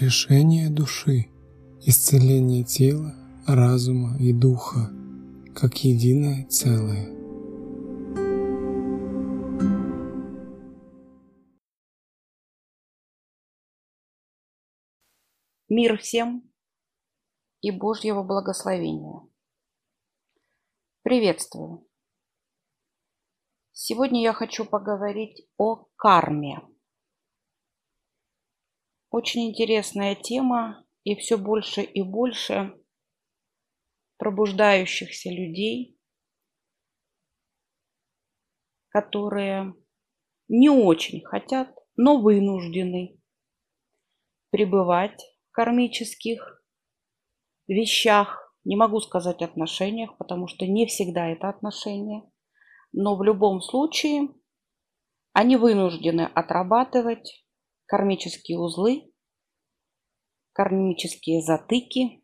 Решение души, исцеление тела, разума и духа, как единое целое. Мир всем и Божьего благословения. Приветствую. Сегодня я хочу поговорить о карме. Очень интересная тема и все больше и больше пробуждающихся людей, которые не очень хотят, но вынуждены пребывать кармических вещах, не могу сказать отношениях, потому что не всегда это отношения, но в любом случае они вынуждены отрабатывать кармические узлы, кармические затыки,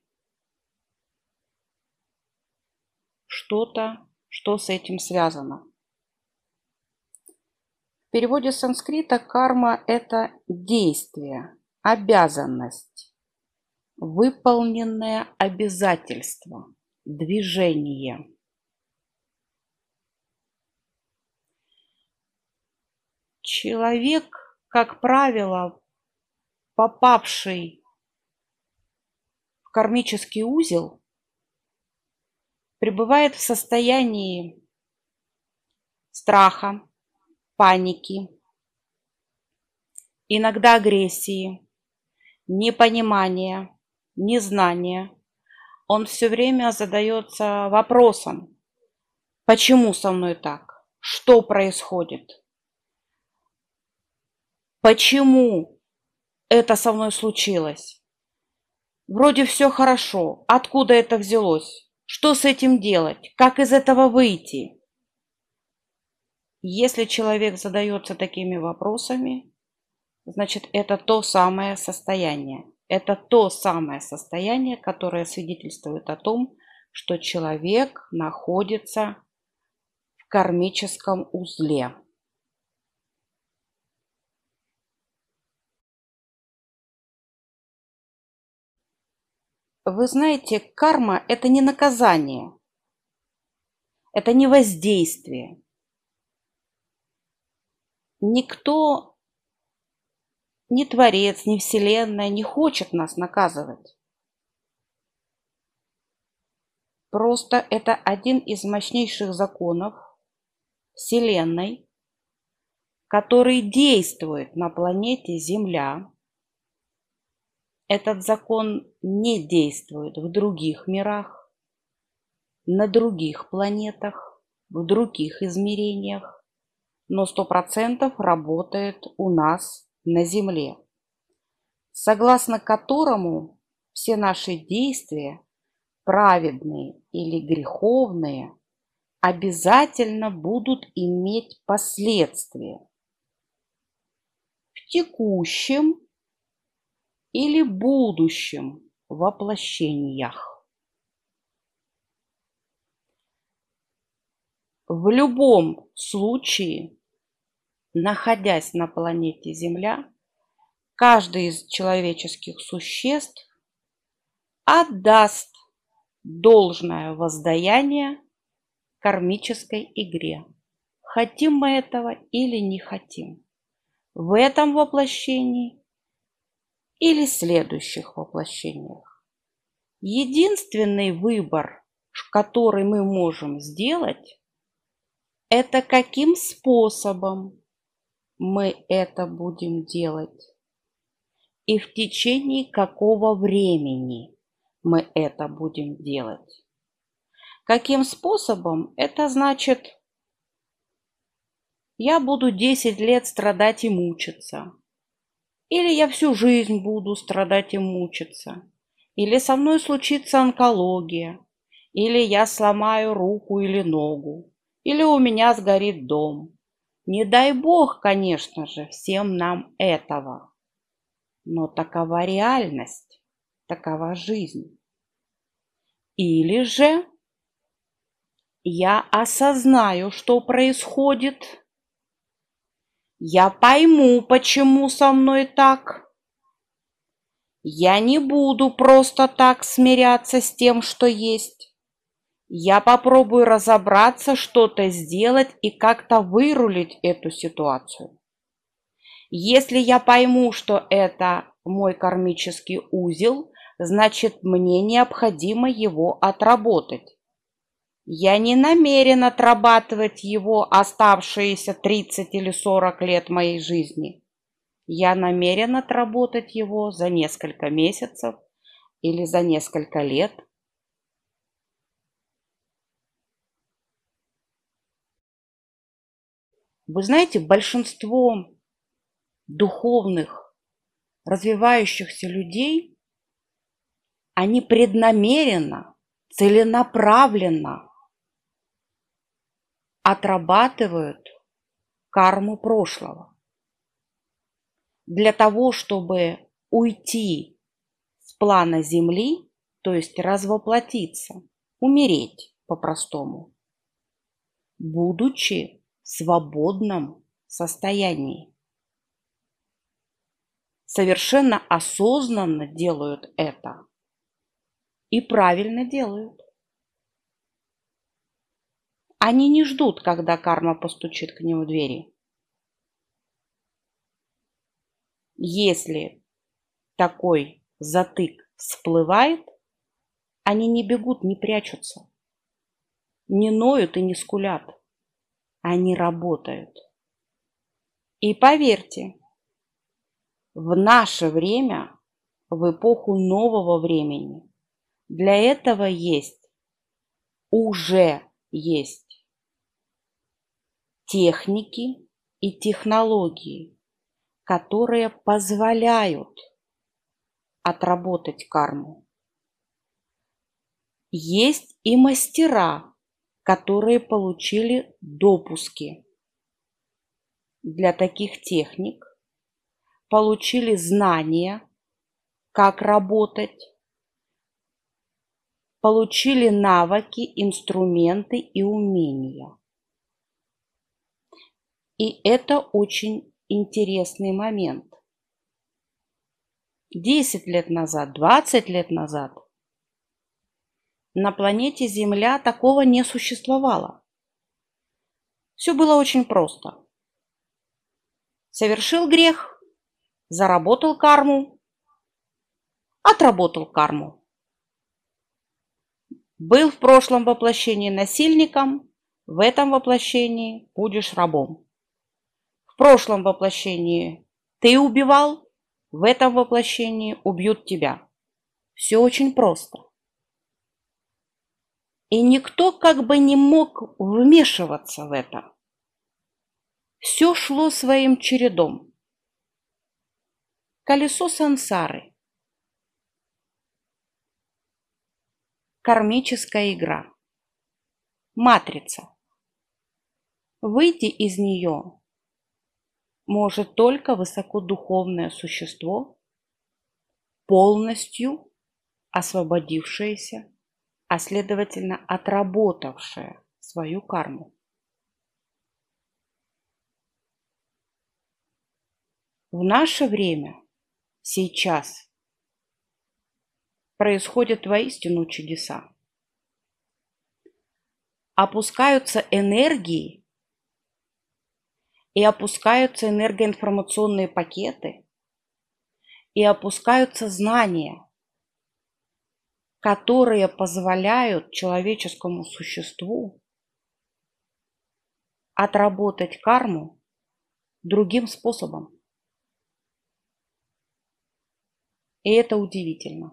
что-то, что с этим связано. В переводе с санскрита карма – это действие, обязанность выполненное обязательство, движение. Человек, как правило, попавший в кармический узел, пребывает в состоянии страха, паники, иногда агрессии, непонимания, незнание, он все время задается вопросом, почему со мной так, что происходит, почему это со мной случилось. Вроде все хорошо, откуда это взялось, что с этим делать, как из этого выйти. Если человек задается такими вопросами, значит это то самое состояние. Это то самое состояние, которое свидетельствует о том, что человек находится в кармическом узле. Вы знаете, карма – это не наказание, это не воздействие. Никто ни Творец, ни Вселенная не хочет нас наказывать. Просто это один из мощнейших законов Вселенной, который действует на планете Земля. Этот закон не действует в других мирах, на других планетах, в других измерениях, но сто процентов работает у нас на земле, согласно которому все наши действия, праведные или греховные, обязательно будут иметь последствия. В текущем или будущем воплощениях. В любом случае находясь на планете Земля, каждый из человеческих существ отдаст должное воздаяние кармической игре. Хотим мы этого или не хотим. В этом воплощении или следующих воплощениях. Единственный выбор, который мы можем сделать, это каким способом мы это будем делать и в течение какого времени мы это будем делать. Каким способом? Это значит, я буду 10 лет страдать и мучиться. Или я всю жизнь буду страдать и мучиться. Или со мной случится онкология. Или я сломаю руку или ногу. Или у меня сгорит дом. Не дай бог, конечно же, всем нам этого. Но такова реальность, такова жизнь. Или же я осознаю, что происходит, я пойму, почему со мной так, Я не буду просто так смиряться с тем, что есть. Я попробую разобраться, что-то сделать и как-то вырулить эту ситуацию. Если я пойму, что это мой кармический узел, значит мне необходимо его отработать. Я не намерен отрабатывать его оставшиеся 30 или 40 лет моей жизни. Я намерен отработать его за несколько месяцев или за несколько лет. Вы знаете, большинство духовных, развивающихся людей, они преднамеренно, целенаправленно отрабатывают карму прошлого. Для того, чтобы уйти с плана Земли, то есть развоплотиться, умереть по-простому, будучи в свободном состоянии. Совершенно осознанно делают это и правильно делают. Они не ждут, когда карма постучит к ним в двери. Если такой затык всплывает, они не бегут, не прячутся, не ноют и не скулят. Они работают. И поверьте, в наше время, в эпоху нового времени, для этого есть, уже есть техники и технологии, которые позволяют отработать карму. Есть и мастера, которые получили допуски для таких техник, получили знания, как работать, получили навыки, инструменты и умения. И это очень интересный момент. 10 лет назад, 20 лет назад на планете Земля такого не существовало. Все было очень просто. Совершил грех, заработал карму, отработал карму. Был в прошлом воплощении насильником, в этом воплощении будешь рабом. В прошлом воплощении ты убивал, в этом воплощении убьют тебя. Все очень просто. И никто как бы не мог вмешиваться в это. Все шло своим чередом. Колесо сансары. Кармическая игра. Матрица. Выйти из нее может только высокодуховное существо, полностью освободившееся, а следовательно отработавшее свою карму. В наше время, сейчас, происходят воистину чудеса. Опускаются энергии, и опускаются энергоинформационные пакеты, и опускаются знания, которые позволяют человеческому существу отработать карму другим способом. И это удивительно.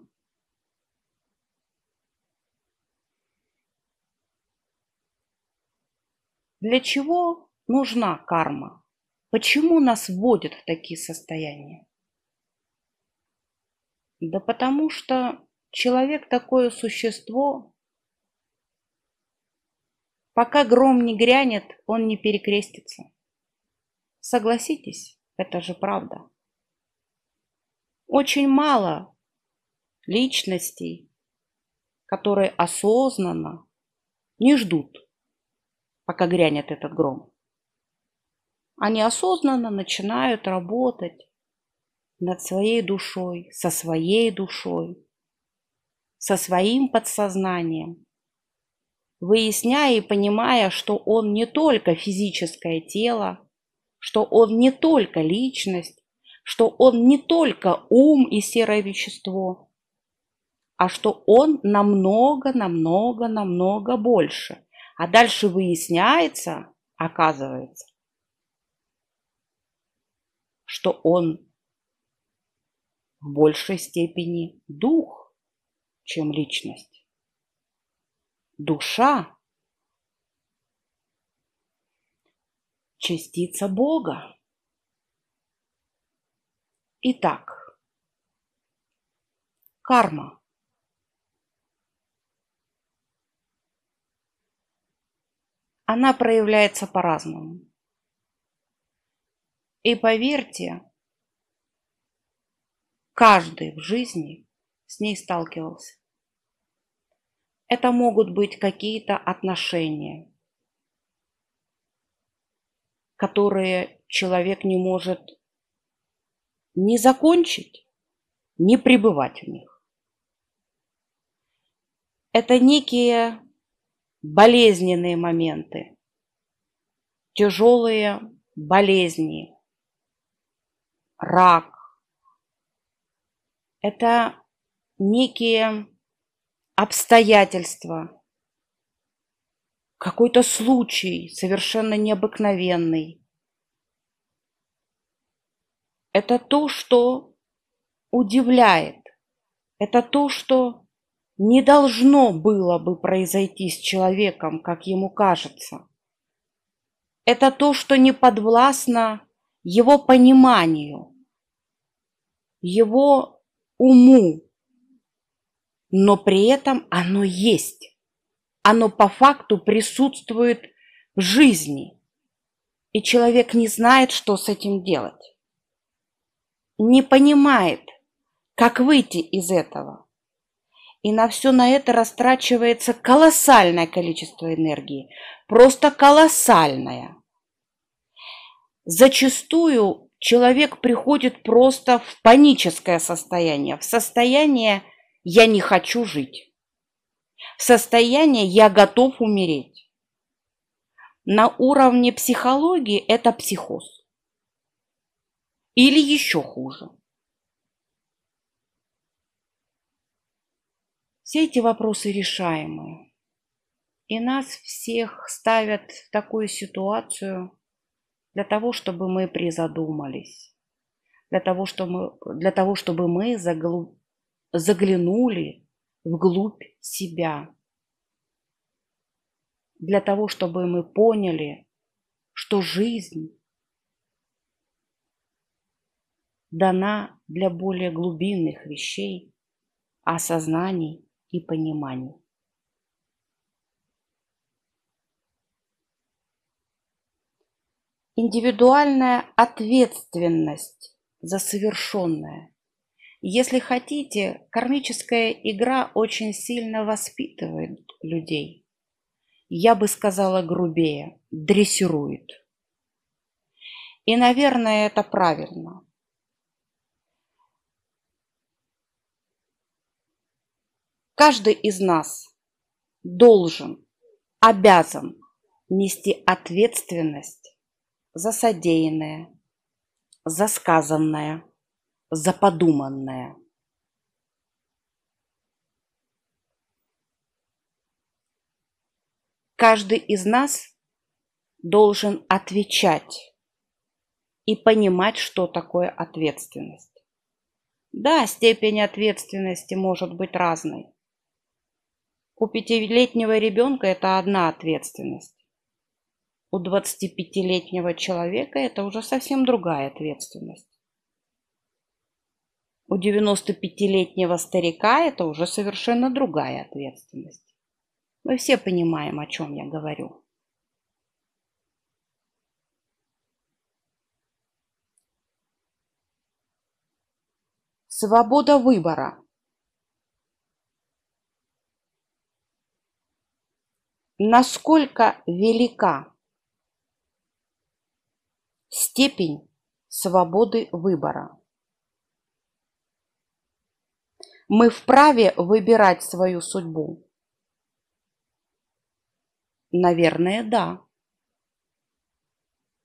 Для чего нужна карма? Почему нас вводят в такие состояния? Да потому что человек такое существо, пока гром не грянет, он не перекрестится. Согласитесь, это же правда. Очень мало личностей, которые осознанно не ждут, пока грянет этот гром. Они осознанно начинают работать над своей душой, со своей душой, со своим подсознанием, выясняя и понимая, что он не только физическое тело, что он не только личность, что он не только ум и серое вещество, а что он намного, намного, намного больше. А дальше выясняется, оказывается, что он в большей степени дух, чем личность. Душа – частица Бога. Итак, карма. Она проявляется по-разному. И поверьте, каждый в жизни с ней сталкивался. Это могут быть какие-то отношения, которые человек не может не закончить, не пребывать в них. Это некие болезненные моменты, тяжелые болезни, рак. Это некие обстоятельства, какой-то случай совершенно необыкновенный, это то, что удивляет. Это то, что не должно было бы произойти с человеком, как ему кажется. Это то, что не подвластно его пониманию, его уму, но при этом оно есть. Оно по факту присутствует в жизни, и человек не знает, что с этим делать не понимает, как выйти из этого. И на все на это растрачивается колоссальное количество энергии. Просто колоссальное. Зачастую человек приходит просто в паническое состояние, в состояние «я не хочу жить», в состояние «я готов умереть». На уровне психологии это психоз. Или еще хуже. Все эти вопросы решаемые. И нас всех ставят в такую ситуацию для того, чтобы мы призадумались, для того, чтобы мы, для того, чтобы мы заглу, заглянули вглубь себя, для того, чтобы мы поняли, что жизнь дана для более глубинных вещей, осознаний и пониманий. Индивидуальная ответственность за совершенное. Если хотите, кармическая игра очень сильно воспитывает людей. Я бы сказала грубее, дрессирует. И, наверное, это правильно. Каждый из нас должен, обязан нести ответственность за содеянное, за сказанное, за подуманное. Каждый из нас должен отвечать и понимать, что такое ответственность. Да, степень ответственности может быть разной. У пятилетнего ребенка это одна ответственность. У 25-летнего человека это уже совсем другая ответственность. У 95-летнего старика это уже совершенно другая ответственность. Мы все понимаем, о чем я говорю. Свобода выбора насколько велика степень свободы выбора. Мы вправе выбирать свою судьбу? Наверное, да.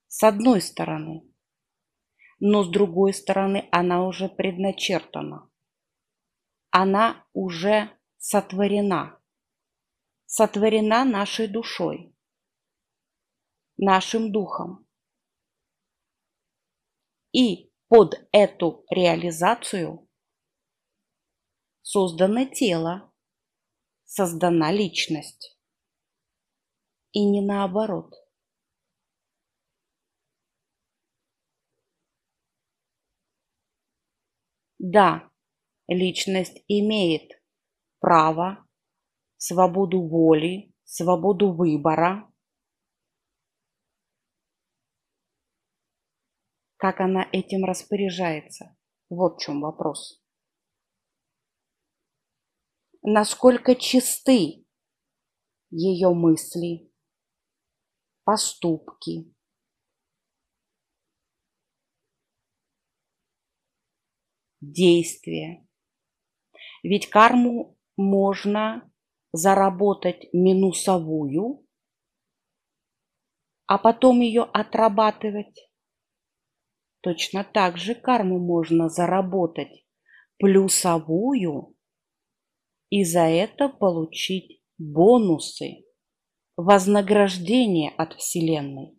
С одной стороны. Но с другой стороны, она уже предначертана. Она уже сотворена. Сотворена нашей душой, нашим духом. И под эту реализацию создано тело, создана личность. И не наоборот. Да, личность имеет право, свободу воли, свободу выбора. Как она этим распоряжается? Вот в чем вопрос. Насколько чисты ее мысли, поступки, действия. Ведь карму можно заработать минусовую, а потом ее отрабатывать. Точно так же карму можно заработать плюсовую и за это получить бонусы, вознаграждение от Вселенной.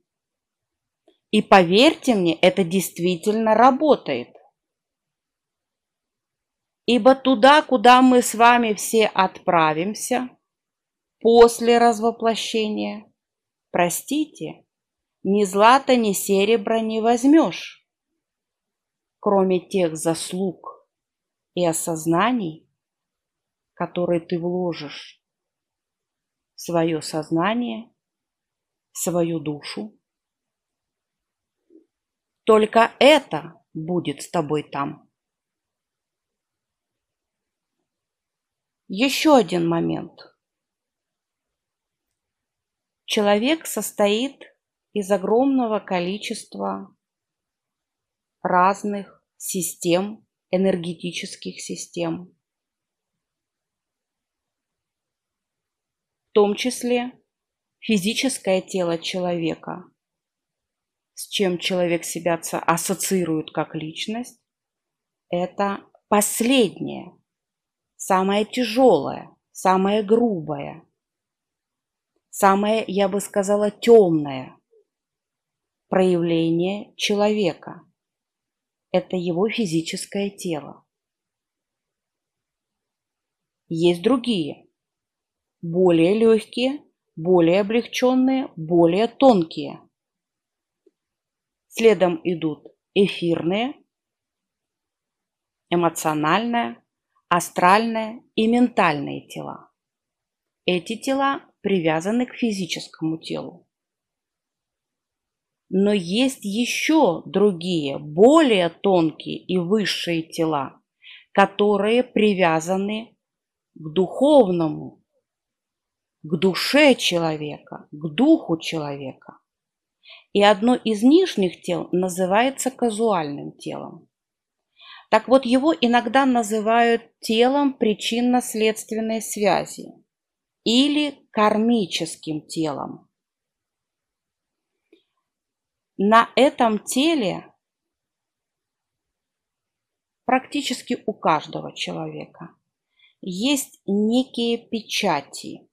И поверьте мне, это действительно работает. Ибо туда, куда мы с вами все отправимся после развоплощения, простите, ни злата, ни серебра не возьмешь, кроме тех заслуг и осознаний, которые ты вложишь в свое сознание, в свою душу. Только это будет с тобой там. Еще один момент. Человек состоит из огромного количества разных систем, энергетических систем. В том числе физическое тело человека, с чем человек себя ассоциирует как личность, это последнее самое тяжелое, самое грубое, самое, я бы сказала, темное проявление человека. Это его физическое тело. Есть другие, более легкие, более облегченные, более тонкие. Следом идут эфирные, эмоциональное, астральное и ментальные тела. Эти тела привязаны к физическому телу. Но есть еще другие, более тонкие и высшие тела, которые привязаны к духовному, к душе человека, к духу человека. И одно из нижних тел называется казуальным телом. Так вот, его иногда называют телом причинно-следственной связи или кармическим телом. На этом теле практически у каждого человека есть некие печати.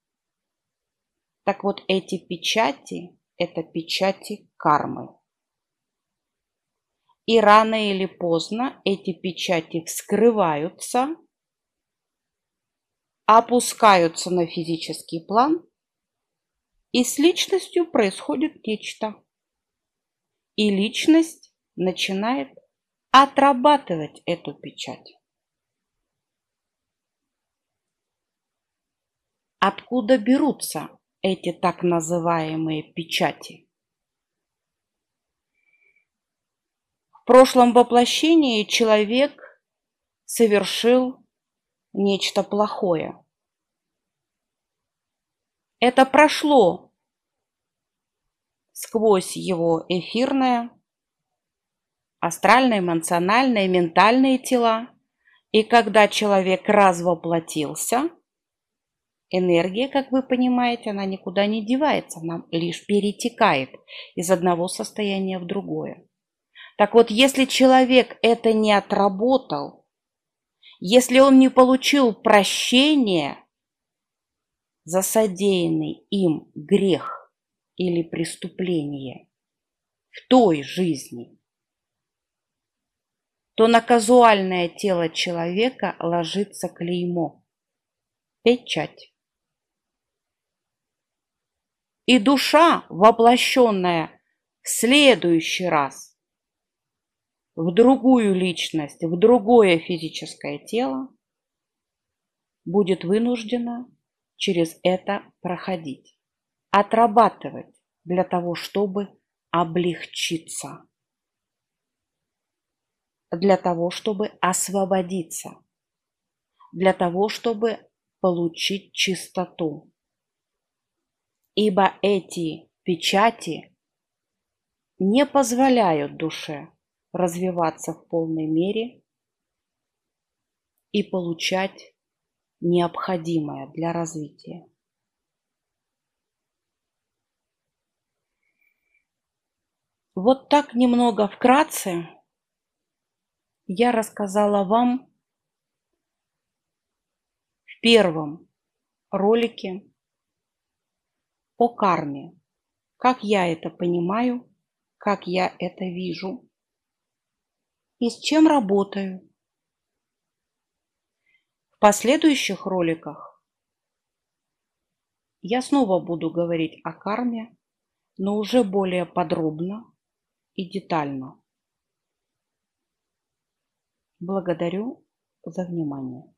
Так вот, эти печати – это печати кармы. И рано или поздно эти печати вскрываются, опускаются на физический план, и с личностью происходит нечто. И личность начинает отрабатывать эту печать. Откуда берутся эти так называемые печати? В прошлом воплощении человек совершил нечто плохое. Это прошло сквозь его эфирное, астральное, эмоциональное, ментальные тела, И когда человек развоплотился, энергия, как вы понимаете, она никуда не девается, она лишь перетекает из одного состояния в другое. Так вот, если человек это не отработал, если он не получил прощения за содеянный им грех или преступление в той жизни, то на казуальное тело человека ложится клеймо, печать. И душа, воплощенная в следующий раз в другую личность, в другое физическое тело, будет вынуждена через это проходить, отрабатывать для того, чтобы облегчиться, для того, чтобы освободиться, для того, чтобы получить чистоту. Ибо эти печати не позволяют душе развиваться в полной мере и получать необходимое для развития. Вот так немного вкратце я рассказала вам в первом ролике о карме, как я это понимаю, как я это вижу и с чем работаю. В последующих роликах я снова буду говорить о карме, но уже более подробно и детально. Благодарю за внимание.